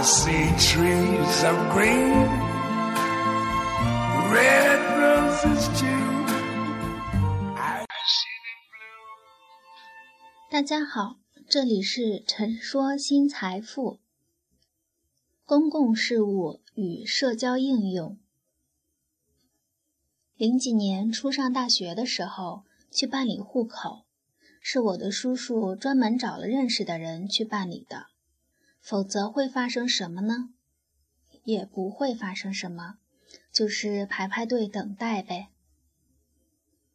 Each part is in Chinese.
See trees of green, red roses too. 大家好，这里是陈说新财富。公共事务与社交应用。零几年初上大学的时候，去办理户口，是我的叔叔专门找了认识的人去办理的。否则会发生什么呢？也不会发生什么，就是排排队等待呗。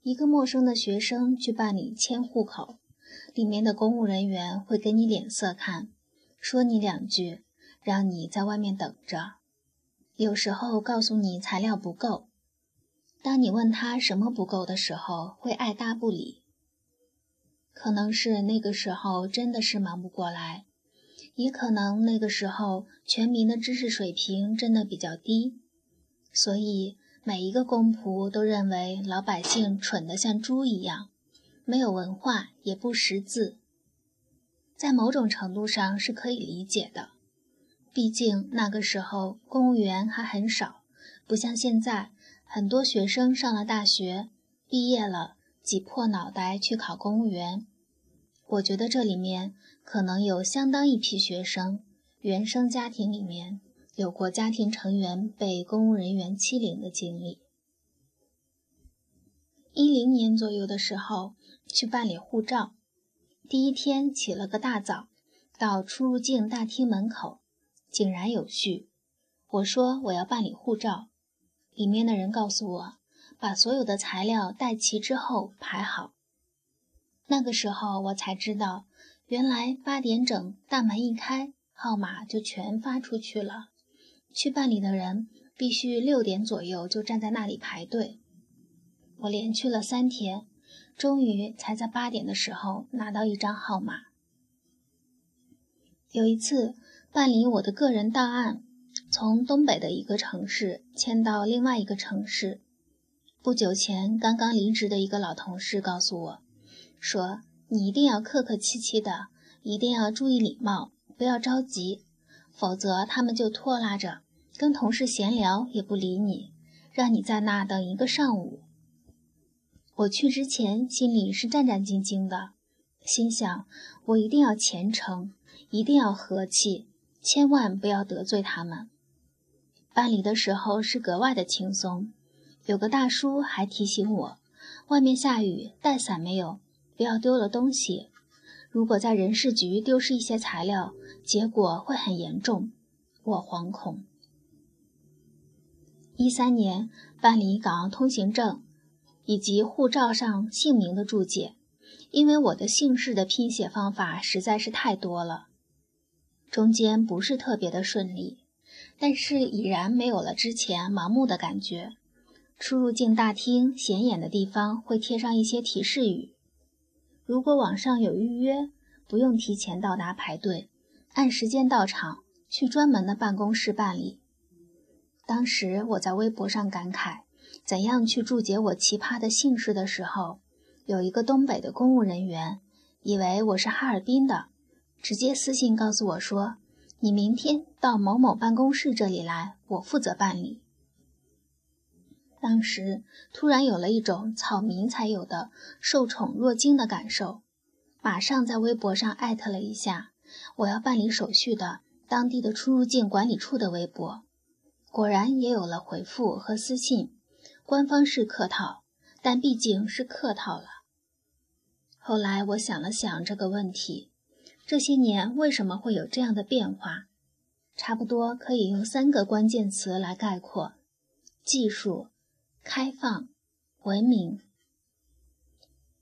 一个陌生的学生去办理迁户口，里面的公务人员会给你脸色看，说你两句，让你在外面等着。有时候告诉你材料不够，当你问他什么不够的时候，会爱答不理。可能是那个时候真的是忙不过来。也可能那个时候全民的知识水平真的比较低，所以每一个公仆都认为老百姓蠢得像猪一样，没有文化也不识字。在某种程度上是可以理解的，毕竟那个时候公务员还很少，不像现在很多学生上了大学，毕业了挤破脑袋去考公务员。我觉得这里面。可能有相当一批学生，原生家庭里面有过家庭成员被公务人员欺凌的经历。一零年左右的时候去办理护照，第一天起了个大早，到出入境大厅门口，井然有序。我说我要办理护照，里面的人告诉我，把所有的材料带齐之后排好。那个时候我才知道。原来八点整大门一开，号码就全发出去了。去办理的人必须六点左右就站在那里排队。我连去了三天，终于才在八点的时候拿到一张号码。有一次办理我的个人档案，从东北的一个城市迁到另外一个城市。不久前刚刚离职的一个老同事告诉我，说。你一定要客客气气的，一定要注意礼貌，不要着急，否则他们就拖拉着跟同事闲聊也不理你，让你在那等一个上午。我去之前心里是战战兢兢的，心想我一定要虔诚，一定要和气，千万不要得罪他们。办理的时候是格外的轻松，有个大叔还提醒我，外面下雨，带伞没有？不要丢了东西。如果在人事局丢失一些材料，结果会很严重。我惶恐。一三年办理港澳通行证以及护照上姓名的注解，因为我的姓氏的拼写方法实在是太多了，中间不是特别的顺利，但是已然没有了之前盲目的感觉。出入境大厅显眼的地方会贴上一些提示语。如果网上有预约，不用提前到达排队，按时间到场，去专门的办公室办理。当时我在微博上感慨，怎样去注解我奇葩的姓氏的时候，有一个东北的公务人员以为我是哈尔滨的，直接私信告诉我说：“你明天到某某办公室这里来，我负责办理。”当时突然有了一种草民才有的受宠若惊的感受，马上在微博上艾特了一下我要办理手续的当地的出入境管理处的微博，果然也有了回复和私信。官方是客套，但毕竟是客套了。后来我想了想这个问题，这些年为什么会有这样的变化？差不多可以用三个关键词来概括：技术。开放、文明，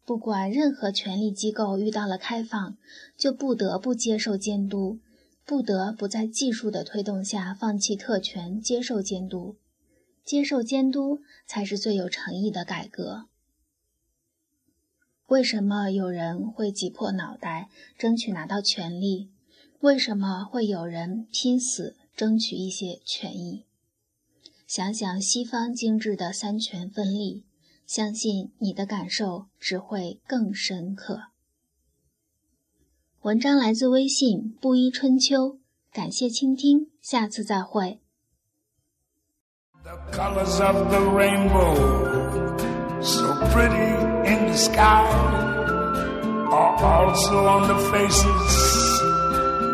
不管任何权力机构遇到了开放，就不得不接受监督，不得不在技术的推动下放弃特权，接受监督。接受监督才是最有诚意的改革。为什么有人会挤破脑袋争取拿到权利？为什么会有人拼死争取一些权益？想想西方精致的三权分立，相信你的感受只会更深刻。文章来自微信布衣春秋，感谢倾听，下次再会。The colors of the rainbow, so pretty in the sky, are also on the faces